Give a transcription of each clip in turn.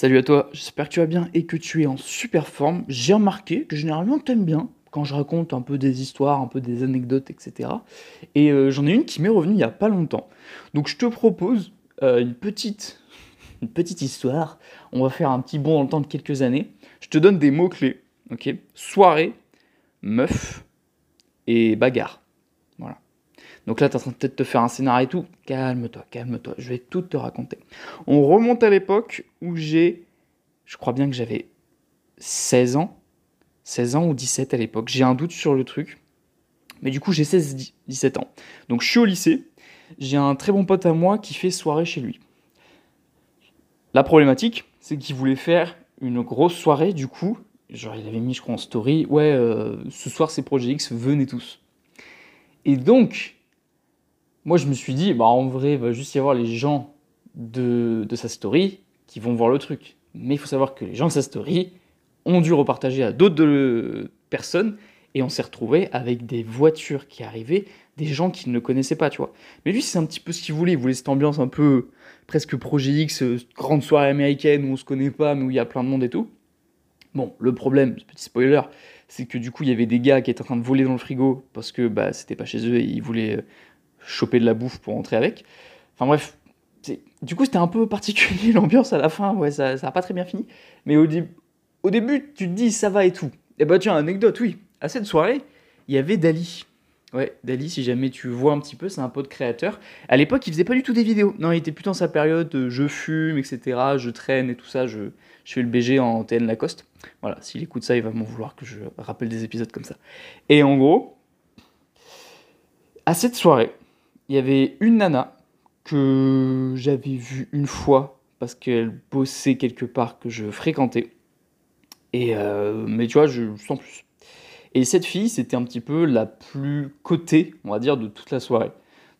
Salut à toi, j'espère que tu vas bien et que tu es en super forme. J'ai remarqué que généralement tu aimes bien quand je raconte un peu des histoires, un peu des anecdotes, etc. Et euh, j'en ai une qui m'est revenue il n'y a pas longtemps. Donc je te propose euh, une, petite, petite histoire. On va faire un petit bond dans le temps de quelques années. Je te donne des mots-clés. Soirée, meuf et bagarre. Donc là, tu es en train de peut-être te faire un scénario et tout. Calme-toi, calme-toi. Je vais tout te raconter. On remonte à l'époque où j'ai. Je crois bien que j'avais 16 ans. 16 ans ou 17 à l'époque. J'ai un doute sur le truc. Mais du coup, j'ai 16-17 ans. Donc je suis au lycée. J'ai un très bon pote à moi qui fait soirée chez lui. La problématique, c'est qu'il voulait faire une grosse soirée. Du coup, genre il avait mis, je crois, en story, ouais, euh, ce soir c'est Projet X, venez tous. Et donc, moi je me suis dit, bah en vrai, il va juste y avoir les gens de, de sa story qui vont voir le truc. Mais il faut savoir que les gens de sa story ont dû repartager à d'autres personnes et on s'est retrouvé avec des voitures qui arrivaient, des gens qu'il ne connaissait pas, tu vois. Mais lui, c'est un petit peu ce qu'il voulait. Il voulait cette ambiance un peu presque Projet X, euh, grande soirée américaine où on se connaît pas, mais où il y a plein de monde et tout. Bon, le problème, petit spoiler, c'est que du coup, il y avait des gars qui étaient en train de voler dans le frigo parce que bah, c'était pas chez eux et ils voulaient euh, choper de la bouffe pour rentrer avec. Enfin bref, du coup, c'était un peu particulier l'ambiance à la fin. Ouais, ça n'a pas très bien fini. Mais au, début, tu te dis ça va et tout. Et bah, tiens, anecdote, oui. À cette soirée, il y avait Dali. Ouais, Dali, si jamais tu vois un petit peu, c'est un pote créateur. À l'époque, il faisait pas du tout des vidéos. Non, il était plutôt dans sa période je fume, etc. Je traîne et tout ça. Je, je fais le BG en TN Lacoste. Voilà, s'il écoute ça, il va m'en vouloir que je rappelle des épisodes comme ça. Et en gros, à cette soirée, il y avait une nana que j'avais vue une fois parce qu'elle bossait quelque part que je fréquentais. Et euh, mais tu vois, je sens plus. Et cette fille, c'était un petit peu la plus cotée, on va dire, de toute la soirée.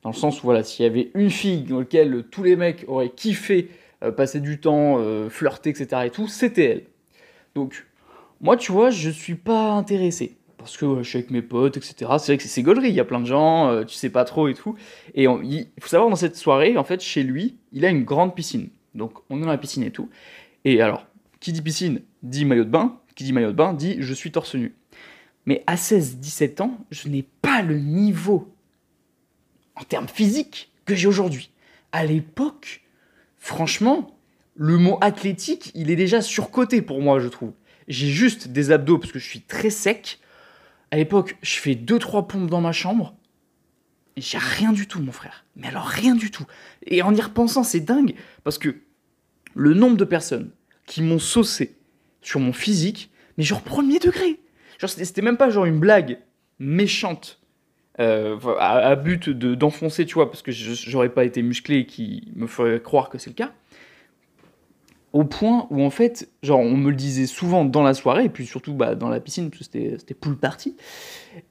Dans le sens où, voilà, s'il y avait une fille dans laquelle tous les mecs auraient kiffé euh, passer du temps, euh, flirter, etc. et tout, c'était elle. Donc, moi, tu vois, je suis pas intéressé. Parce que je suis avec mes potes, etc. C'est vrai que c'est gaulerie, il y a plein de gens, euh, tu sais pas trop et tout. Et il faut savoir, dans cette soirée, en fait, chez lui, il a une grande piscine. Donc, on est dans la piscine et tout. Et alors, qui dit piscine dit maillot de bain. Qui dit maillot de bain dit je suis torse nu. Mais à 16-17 ans, je n'ai pas le niveau en termes physiques que j'ai aujourd'hui. À l'époque, franchement, le mot athlétique, il est déjà surcoté pour moi, je trouve. J'ai juste des abdos parce que je suis très sec. À l'époque, je fais 2-3 pompes dans ma chambre. Et j'ai rien du tout, mon frère. Mais alors rien du tout. Et en y repensant, c'est dingue. Parce que le nombre de personnes qui m'ont saucé sur mon physique, mais genre premier degré. Genre, c'était même pas genre une blague méchante euh, à, but d'enfoncer, tu vois, parce que j'aurais pas été musclé qui me ferait croire que c'est le cas. Au point où, en fait, genre, on me le disait souvent dans la soirée, et puis surtout bah, dans la piscine, parce que c'était pool party.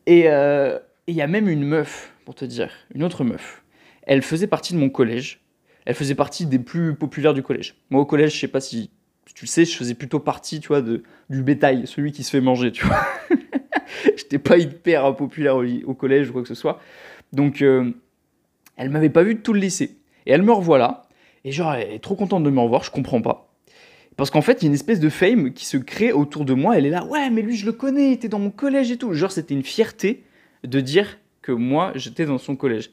Euh, et il y a même une meuf, pour te dire, une autre meuf. Elle faisait partie de mon collège. Elle faisait partie des plus populaires du collège. Moi, au collège, je sais pas si, tu le sais, je faisais plutôt partie, tu vois, de, du bétail, celui qui se fait manger, tu vois. J'étais pas hyper populaire au, collège ou quoi que ce soit. Donc, euh, elle m'avait pas vu de tout le lycée. Et elle me revoit là. Et genre, elle est trop contente de me revoir, je comprends pas. Parce qu'en fait, il y a une espèce de fame qui se crée autour de moi. Elle est là, ouais, mais lui, je le connais, il était dans mon collège et tout. Genre, c'était une fierté de dire que moi, j'étais dans son collège.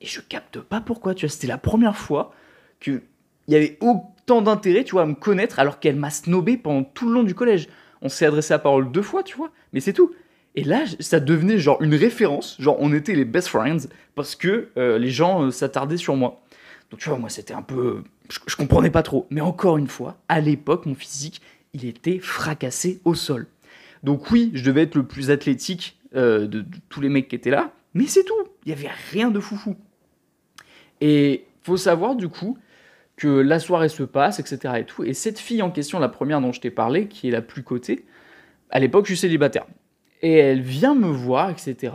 Et je capte pas pourquoi, tu vois. C'était la première fois qu'il y avait autant d'intérêt, tu vois, à me connaître, alors qu'elle m'a snobé pendant tout le long du collège. On s'est adressé à parole deux fois, tu vois, mais c'est tout. Et là, ça devenait genre une référence, genre on était les best friends parce que euh, les gens euh, s'attardaient sur moi. Donc tu vois, moi c'était un peu, je, comprenais pas trop. Mais encore une fois, à l'époque, mon physique, il était fracassé au sol. Donc oui, je devais être le plus athlétique euh, de, tous les mecs qui étaient là, mais c'est tout. Il y avait rien de foufou. Et faut savoir du coup que la soirée se passe, etc. Et tout. Et cette fille en question, la première dont je t'ai parlé, qui est la plus cotée, à l'époque, je suis célibataire. Et elle vient me voir, etc.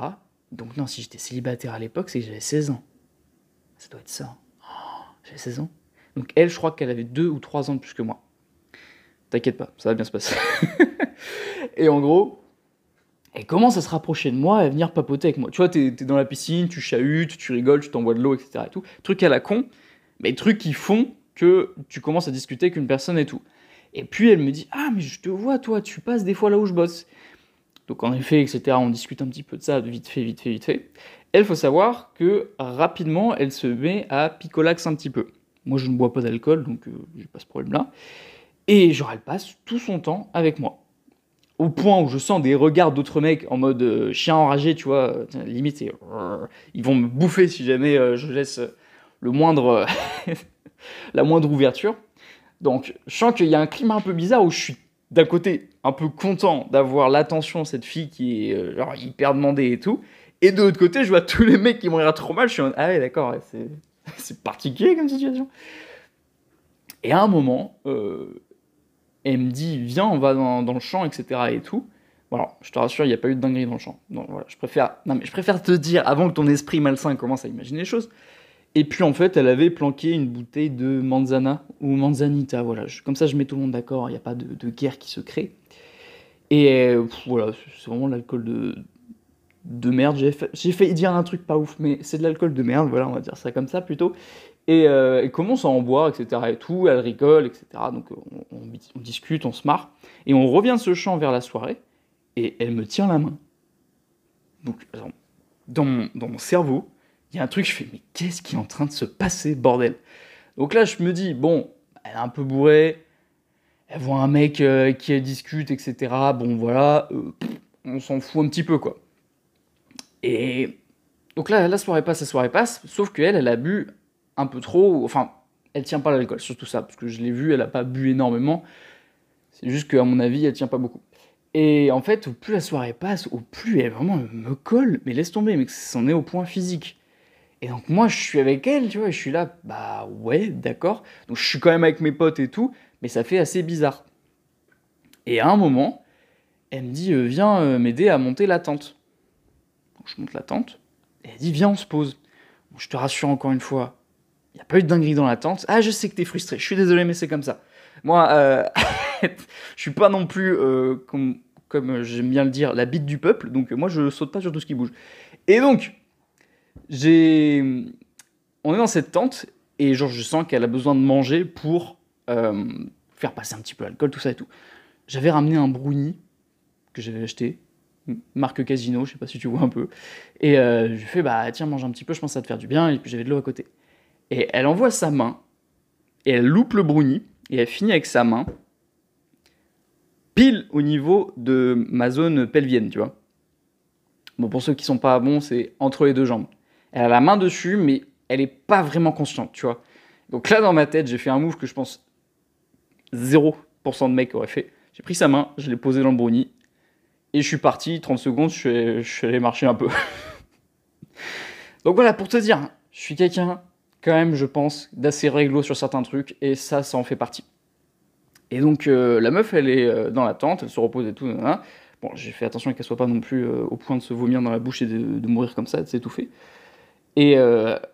Donc non, si j'étais célibataire à l'époque, c'est que j'avais 16 ans. Ça doit être ça. J'avais 16 ans. Donc elle, je crois qu'elle avait 2 ou 3 ans de plus que moi. T'inquiète pas, ça va bien se passer. et en gros, elle commence à se rapprocher de moi et à venir papoter avec moi. Tu vois, t'es es dans la piscine, tu chahutes, tu rigoles, tu t'envoies de l'eau, etc. Et tout. Truc à la con, mais trucs qui font que tu commences à discuter avec une personne et tout. Et puis elle me dit Ah, mais je te vois, toi, tu passes des fois là où je bosse. Donc en effet, etc., on discute un petit peu de ça, vite fait, vite fait, vite fait. Elle, faut savoir que rapidement, elle se met à picolax un petit peu. Moi, je ne bois pas d'alcool, donc euh, j'ai pas ce problème-là. Et genre, elle passe tout son temps avec moi. Au point où je sens des regards d'autres mecs en mode euh, chien enragé, tu vois, euh, limite, c'est... ils vont me bouffer si jamais euh, je laisse le moindre, la moindre ouverture. Donc, je sens qu'il y a un climat un peu bizarre où je suis d'un côté un peu content d'avoir l'attention de cette fille qui est genre hyper demandée et tout. Et de l'autre côté, je vois tous les mecs qui m'ont l'air trop mal. Je suis en ah ouais, d'accord, c'est, particulier comme situation. Et à un moment, euh, elle me dit Viens, on va dans, dans le champ, etc. Et tout. Voilà, je te rassure, il n'y a pas eu de dinguerie dans le champ. Non, voilà, je, préfère, non, mais je préfère te dire avant que ton esprit malsain commence à imaginer les choses. Et puis en fait, elle avait planqué une bouteille de manzana ou manzanita. Voilà, comme ça, je mets tout le monde d'accord. Il n'y a pas de, de guerre qui se crée. Et euh, voilà, c'est vraiment l'alcool de, de merde. J'ai fa- j'ai dire un truc pas ouf, mais c'est de l'alcool de merde. Voilà, on va dire ça comme ça plutôt. Et euh, elle commence à en boire, etc. Et tout. Elle rigole, etc. Donc on, discute, on se marre. Et on revient de ce champ vers la soirée. Et elle me tient la main. Donc, dans mon, dans mon cerveau, il y a un truc, je fais, mais qu'est-ce qui est en train de se passer, bordel? Donc là, je me dis, bon, elle est un peu bourrée, elle voit un mec euh, qui elle discute, etc. Bon, voilà, euh, on s'en fout un petit peu, quoi. Et donc là, la soirée passe, la soirée passe, sauf qu'elle, elle a bu un peu trop, enfin, elle tient pas l'alcool, surtout ça, parce que je l'ai vu, elle a pas bu énormément, c'est juste qu'à mon avis, elle tient pas beaucoup. Et en fait, au plus la soirée passe, au plus elle vraiment me colle, mais laisse tomber, mais c'en est au point physique. Et donc moi, je suis avec elle, tu vois, et je suis là, bah ouais, d'accord. Donc je suis quand même avec mes potes et tout, mais ça fait assez bizarre. Et à un moment, elle me dit, euh, viens euh, m'aider à monter la tente. Je monte la tente, et elle dit, viens, on se pose. Je te rassure encore une fois, il n'y a pas eu de dinguerie dans la tente. Ah, je sais que t'es frustré, je suis désolé, mais c'est comme ça. Moi, euh, je suis pas non plus, euh, comme, comme j'aime bien le dire, la bite du peuple, donc moi je saute pas sur tout ce qui bouge. Et donc, j'ai. On est dans cette tente, et genre je sens qu'elle a besoin de manger pour euh, faire passer un petit peu l'alcool, tout ça et tout. J'avais ramené un brownie que j'avais acheté, marque Casino, je sais pas si tu vois un peu. Et euh, je fais, bah tiens, mange un petit peu, je pense que ça te faire du bien, et puis j'avais de l'eau à côté. Et elle envoie sa main, et elle loupe le brownie, et elle finit avec sa main, pile au niveau de ma zone pelvienne, tu vois. Bon, pour ceux qui sont pas bons, c'est entre les deux jambes. Elle a la main dessus, mais elle est pas vraiment consciente, tu vois. Donc là, dans ma tête, j'ai fait un move que je pense 0% de mecs auraient fait. J'ai pris sa main, je l'ai posé dans le brownie, et je suis parti, 30 secondes, je suis, allé marcher un peu. Donc voilà, pour te dire, je suis quelqu'un, quand même, je pense, d'assez réglo sur certains trucs, et ça, ça en fait partie. Et donc, euh, la meuf, elle est euh, dans la tente, elle se repose et tout. Bon, j'ai fait attention qu'elle soit pas non plus euh, au point de se vomir dans la bouche et de, mourir comme ça, de s'étouffer. Et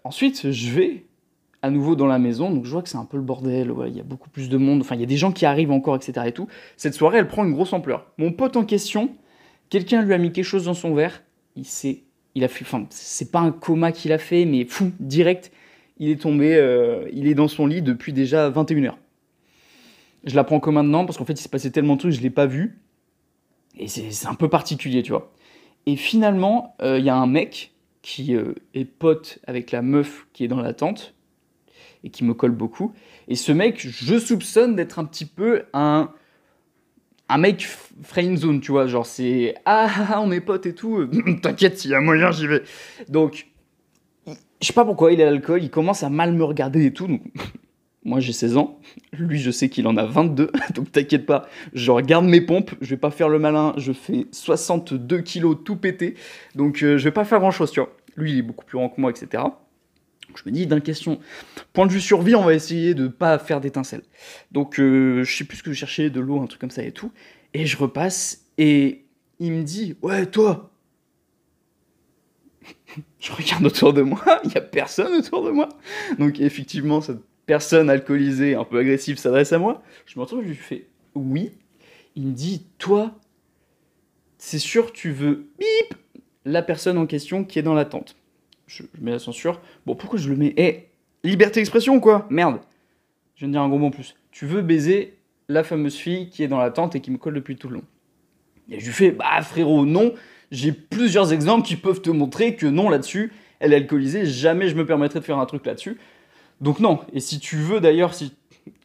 ensuite, je vais à nouveau dans la maison, donc je vois que c'est un peu le bordel, il y a beaucoup plus de monde, enfin il y a des gens qui arrivent encore, etc. et tout. Cette soirée, elle prend une grosse ampleur. Mon pote en question, quelqu'un lui a mis quelque chose dans son verre, il s'est, il a fait, enfin c'est pas un coma qu'il a fait, mais fou, direct, il est tombé, euh, il est dans son lit depuis déjà 21h. Je la prends comme maintenant parce qu'en fait il s'est passé tellement de trucs, je l'ai pas vu, et c'est c'est un peu particulier, tu vois. Et finalement, euh, il y a un mec qui euh, est pote avec la meuf qui est dans la tente et qui me colle beaucoup. Et ce mec, je soupçonne d'être un petit peu un un mec friend zone, tu vois, genre c'est ah, ah, ah, on est potes et tout, t'inquiète s'il y a moyen, j'y vais. Donc je sais pas pourquoi il a l'alcool, il commence à mal me regarder et tout. Donc moi j'ai 16 ans, lui je sais qu'il en a 22, donc t'inquiète pas, je regarde mes pompes, je vais pas faire le malin, je fais 62 kilos tout pété, donc euh, je vais pas faire grand chose, tu vois. Lui il est beaucoup plus grand que moi, etc. Donc, je me dis, d'un question, point de vue survie, on va essayer de pas faire d'étincelles. Donc euh, je sais plus ce que je cherchais, de l'eau, un truc comme ça et tout, et je repasse, et il me dit, ouais toi, je regarde autour de moi, il y a personne autour de moi. Donc effectivement, cette personne alcoolisée, un peu agressive, s'adresse à moi. Je me retrouve, je lui fais oui. Il me dit, toi, c'est sûr, tu veux bip la personne en question qui est dans la tente. Je, mets la censure. Bon, pourquoi je le mets? Eh, liberté d'expression ou quoi Merde. Je viens de dire un gros mot en plus. Tu veux baiser la fameuse fille qui est dans la tente et qui me colle depuis tout le long. Et je lui fais, bah frérot, non, j'ai plusieurs exemples qui peuvent te montrer que non là-dessus, elle est alcoolisée, jamais je me permettrai de faire un truc là-dessus. Donc non, et si tu veux d'ailleurs si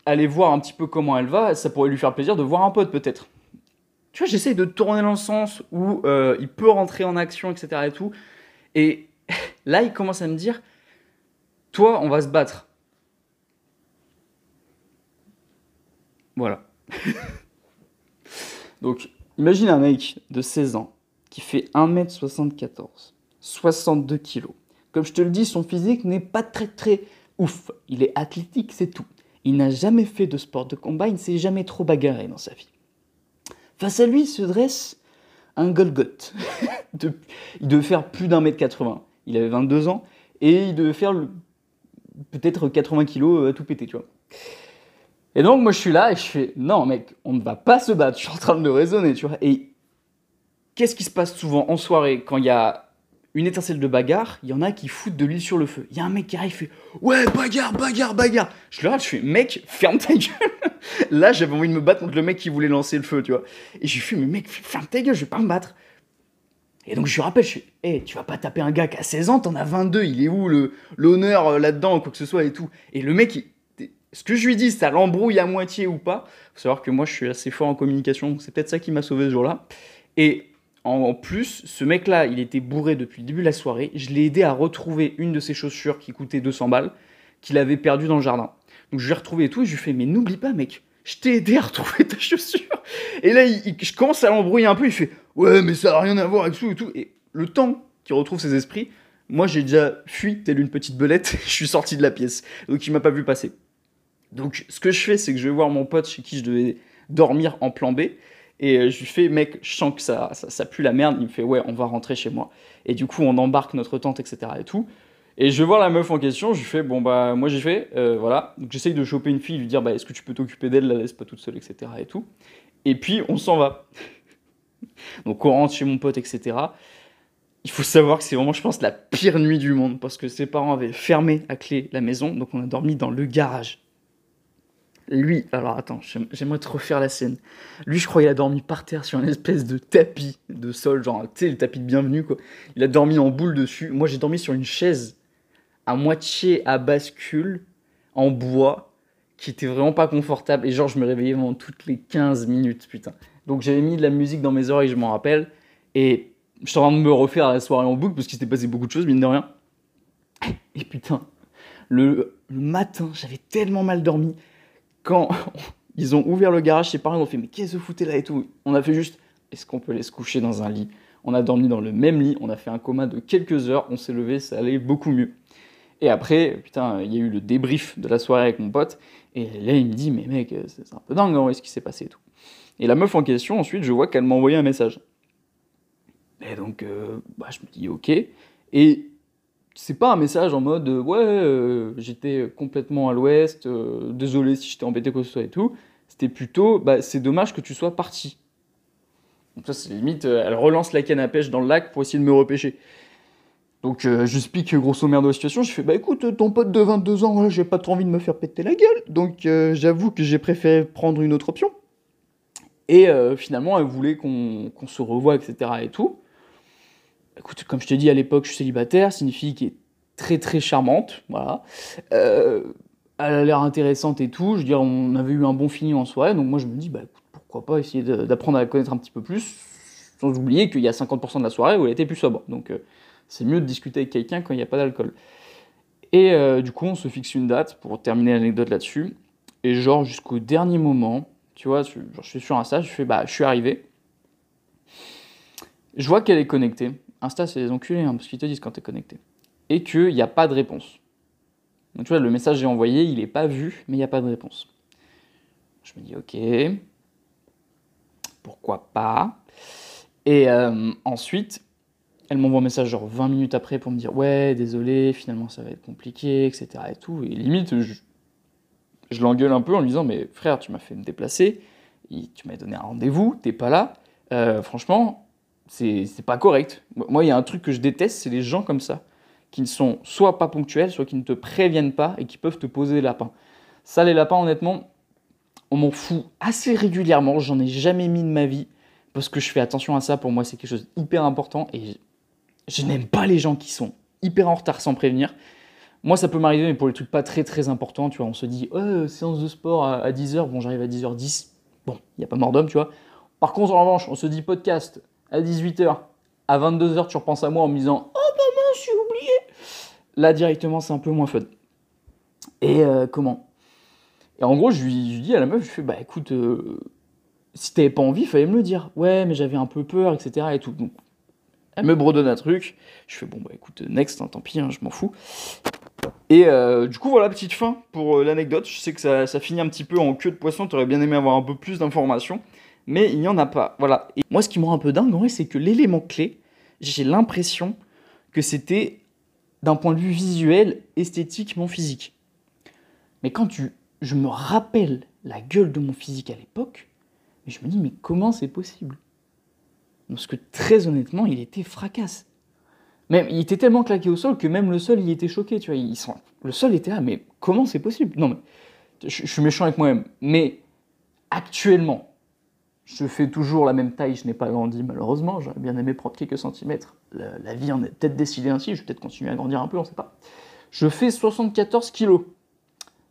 aller voir un petit peu comment elle va, ça pourrait lui faire plaisir de voir un pote peut-être. Tu vois, j'essaye de tourner dans le sens où euh, il peut rentrer en action, etc. et tout. Et là, il commence à me dire, toi, on va se battre. Voilà. Donc, imagine un mec de 16 ans qui fait 1m74, 62 kg. Comme je te le dis, son physique n'est pas très très ouf. Il est athlétique, c'est tout. Il n'a jamais fait de sport de combat, il ne s'est jamais trop bagarré dans sa vie. Face à lui se dresse un Golgoth. il devait faire plus d'un mètre 80. Il avait 22 ans et il devait faire peut-être 80 kilos à tout péter, tu vois. Et donc, moi, je suis là et je fais Non, mec, on ne va pas se battre. Je suis en train de raisonner, tu vois. Et qu'est-ce qui se passe souvent en soirée quand il y a une étincelle de bagarre? Il y en a qui foutent de l'huile sur le feu. Il y a un mec qui arrive, il fait Ouais, bagarre, bagarre, bagarre. Je le regarde, je fais Mec, ferme ta gueule. là, j'avais envie de me battre contre le mec qui voulait lancer le feu, tu vois. Et je lui fais Mais mec, ferme ta gueule, je vais pas me battre. Et donc je lui rappelle, je fais, hé, tu vas pas taper un gars qui a 16 ans, t'en as 22, il est où l'honneur euh, là-dedans, quoi que ce soit et tout? Et le mec, ce que je lui dis, ça l'embrouille à moitié ou pas. Faut savoir que moi, je suis assez fort en communication, c'est peut-être ça qui m'a sauvé ce jour-là. Et en plus, ce mec-là, il était bourré depuis le début de la soirée. Je l'ai aidé à retrouver une de ses chaussures qui coûtait 200 balles, qu'il avait perdue dans le jardin. Donc je l'ai retrouvé et tout, et je lui fais, mais n'oublie pas, mec, je t'ai aidé à retrouver ta chaussure. Et là, je commence à l'embrouiller un peu, il fait, ouais, mais ça n'a rien à voir avec tout et tout. Et le temps qu'il retrouve ses esprits, moi, j'ai déjà fui, telle une petite belette, je suis sorti de la pièce. Donc il m'a pas vu passer. Donc, ce que je fais, c'est que je vais voir mon pote chez qui je devais dormir en plan B. Et euh, je lui fais, mec, je sens que ça, ça, pue la merde. Il me fait, ouais, on va rentrer chez moi. Et du coup, on embarque notre tente, etc. et tout. Et je vais voir la meuf en question. Je lui fais, bon, bah, moi, j'ai fait, euh, voilà. Donc, j'essaye de choper une fille, lui dire, bah, est-ce que tu peux t'occuper d'elle, la laisse pas toute seule, etc. et tout. Et puis, on s'en va. Donc, on rentre chez mon pote, etc. Il faut savoir que c'est vraiment, je pense, la pire nuit du monde parce que ses parents avaient fermé à clé la maison. Donc, on a dormi dans le garage. Lui, alors attends, j'aimerais te refaire la scène. Lui, je crois qu'il a dormi par terre sur une espèce de tapis de sol, genre, tu sais, le tapis de bienvenue, quoi. Il a dormi en boule dessus. Moi, j'ai dormi sur une chaise à moitié à bascule, en bois, qui était vraiment pas confortable. Et genre, je me réveillais vraiment toutes les 15 minutes, putain. Donc, j'avais mis de la musique dans mes oreilles, je m'en rappelle. Et je suis en train de me refaire la soirée en boucle parce qu'il s'était passé beaucoup de choses, mine de rien. Et putain, le matin, j'avais tellement mal dormi quand ils ont ouvert le garage, ses parents ont fait Mais qu'est-ce que vous foutez là et tout? On a fait juste Est-ce qu'on peut les se coucher dans un lit? On a dormi dans le même lit, on a fait un coma de quelques heures, on s'est levé, ça allait beaucoup mieux. Et après, putain, il y a eu le débrief de la soirée avec mon pote, et là il me dit Mais mec, c'est un peu dingue hein, ce qui s'est passé et tout? Et la meuf en question, ensuite, je vois qu'elle m'a envoyé un message. Et donc, euh, bah, je me dis Ok. Et c'est pas un message en mode ouais euh, j'étais complètement à l'ouest euh, désolé si j'étais embêté quoi que ce soit et tout c'était plutôt bah c'est dommage que tu sois parti donc ça c'est limite euh, elle relance la canne à pêche dans le lac pour essayer de me repêcher donc j'explique grosso merdo la situation. Je fais bah écoute ton pote de 22 ans j'ai pas trop envie de me faire péter la gueule. Donc j'avoue que j'ai préféré prendre une autre option. Et finalement elle voulait qu'on se revoie etc et tout. Écoute, comme je te dis à l'époque, je suis célibataire, c'est une fille qui est très très charmante, voilà. Euh, elle a l'air intéressante et tout, je veux dire, on avait eu un bon fini en soirée, donc moi je me dis, bah écoute, pourquoi pas essayer d'apprendre à la connaître un petit peu plus, sans oublier qu'il y a 50% de la soirée où elle était plus sobre. Donc euh, c'est mieux de discuter avec quelqu'un quand il n'y a pas d'alcool. Et euh, du coup, on se fixe une date pour terminer l'anecdote là-dessus. Et genre, jusqu'au dernier moment, tu vois, je, suis sur un stage, je fais, bah, je suis arrivé. Je vois qu'elle est connectée. Insta, c'est les enculés, hein, parce qu'ils te disent quand tu es connecté. Et qu'il n'y a pas de réponse. Donc tu vois, le message j'ai envoyé, il n'est pas vu, mais il n'y a pas de réponse. Je me dis, ok, pourquoi pas? Et euh, ensuite, elle m'envoie un message genre 20 minutes après pour me dire, ouais, désolé, finalement ça va être compliqué, etc. Et tout. Et limite, je, l'engueule un peu en lui disant, mais frère, tu m'as fait me déplacer, tu m'as donné un rendez-vous, t'es pas là. Euh, franchement, c'est pas correct. Moi, il y a un truc que je déteste, c'est les gens comme ça, qui ne sont soit pas ponctuels, soit qui ne te préviennent pas et qui peuvent te poser des lapins. Ça, les lapins, honnêtement, On m'en fout assez régulièrement, j'en ai jamais mis de ma vie, parce que je fais attention à ça, pour moi c'est quelque chose d'hyper important, je n'aime pas les gens qui sont hyper en retard sans prévenir. Moi, ça peut m'arriver, mais pour les trucs pas très très importants, tu vois, on se dit, oh, séance de sport à 10h, bon, j'arrive à 10h10, bon, il n'y a pas mort d'homme, tu vois. Par contre, en revanche, on se dit podcast à 18h, à 22h, tu repenses à moi en me disant, oh, maman, j'ai oublié. Là, directement, c'est un peu moins fun. Et euh, comment? Et en gros, je lui, dis à la meuf, je fais, bah écoute, euh, si t'avais pas envie, fallait me le dire. Ouais, mais j'avais un peu peur, etc. Et tout. Elle me bredonne un truc. Je fais, bon, bah écoute, next, hein, tant pis, hein, je m'en fous. Et euh, du coup, voilà, petite fin pour l'anecdote. Je sais que ça, finit un petit peu en queue de poisson. T'aurais bien aimé avoir un peu plus d'informations. Mais il n'y en a pas. Voilà. Et moi, ce qui me rend un peu dingue, en vrai, c'est que l'élément clé, j'ai l'impression que c'était d'un point de vue visuel, esthétique, mon physique. Mais quand je me rappelle la gueule de mon physique à l'époque, je me dis, mais comment c'est possible? Parce que très honnêtement, il était fracasse. Même, il était tellement claqué au sol que même le sol, il était choqué, tu vois. Le sol était là, mais comment c'est possible? Non, mais je, je, suis méchant avec moi-même. Mais actuellement, je fais toujours la même taille, je n'ai pas grandi malheureusement, j'aurais bien aimé prendre quelques centimètres. La, la vie en est peut-être décidée ainsi, je vais peut-être continuer à grandir un peu, on ne sait pas. Je fais 74 kilos.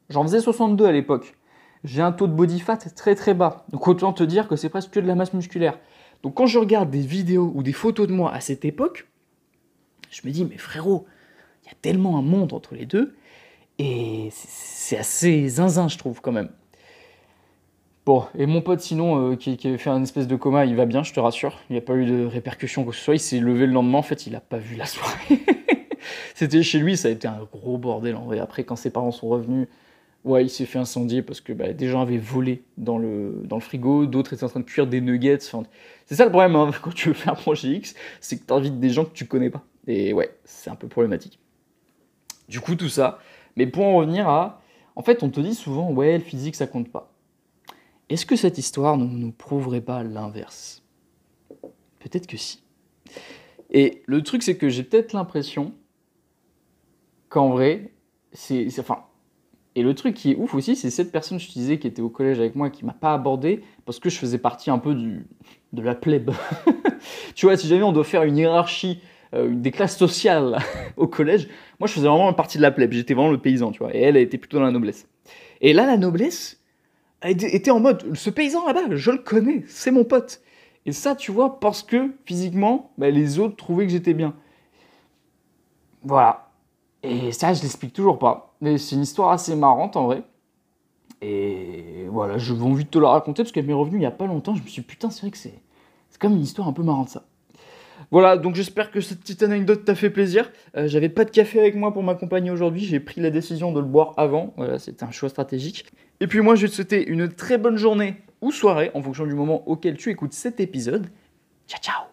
J'en faisais 62 à l'époque. J'ai un taux de body fat très très bas. Donc autant te dire que c'est presque que de la masse musculaire. Donc quand je regarde des vidéos ou des photos de moi à cette époque, je me dis, mais frérot, il y a tellement un monde entre les deux. Et c'est assez zinzin, je trouve, quand même. Bon, et mon pote, sinon, euh, qui, qui, avait fait un espèce de coma, il va bien, je te rassure. Il n'y a pas eu de répercussions que ce soit. Il s'est levé le lendemain, en fait, il n'a pas vu la soirée. C'était chez lui, ça a été un gros bordel en vrai. Après, quand ses parents sont revenus, Ouais, il s'est fait incendier parce que bah, des gens avaient volé dans le, dans le frigo, d'autres étaient en train de cuire des nuggets. Enfin, c'est ça le problème hein, quand tu veux faire un projet X, c'est que tu invites des gens que tu connais pas. Et ouais, c'est un peu problématique. Du coup, tout ça. Mais pour en revenir à. En fait, on te dit souvent, ouais, le physique, ça compte pas. Est-ce que cette histoire ne nous prouverait pas l'inverse? Peut-être que si. Et le truc, c'est que j'ai peut-être l'impression qu'en vrai, c'est. Enfin, et le truc qui est ouf aussi, c'est cette personne, je te disais, qui était au collège avec moi, qui m'a pas abordé parce que je faisais partie un peu de la plèbe. tu vois, si jamais on doit faire une hiérarchie euh, des classes sociales au collège, moi je faisais vraiment partie de la plèbe, j'étais vraiment le paysan, tu vois, et elle, elle était plutôt dans la noblesse. Et là, la noblesse était en mode, ce paysan là-bas, je le connais, c'est mon pote. Et ça, tu vois, parce que physiquement, bah, les autres trouvaient que j'étais bien. Voilà. Et ça, je l'explique toujours pas. Mais c'est une histoire assez marrante en vrai. Et voilà, je vais envie de te la raconter parce qu'elle m'est revenue il y a pas longtemps. Je me suis dit, putain, c'est vrai que c'est, comme une histoire un peu marrante ça. Voilà, donc j'espère que cette petite anecdote t'a fait plaisir. Euh, j'avais pas de café avec moi pour m'accompagner aujourd'hui. J'ai pris la décision de le boire avant. Voilà, c'était un choix stratégique. Et puis moi, je vais te souhaiter une très bonne journée ou soirée en fonction du moment auquel tu écoutes cet épisode. Ciao, ciao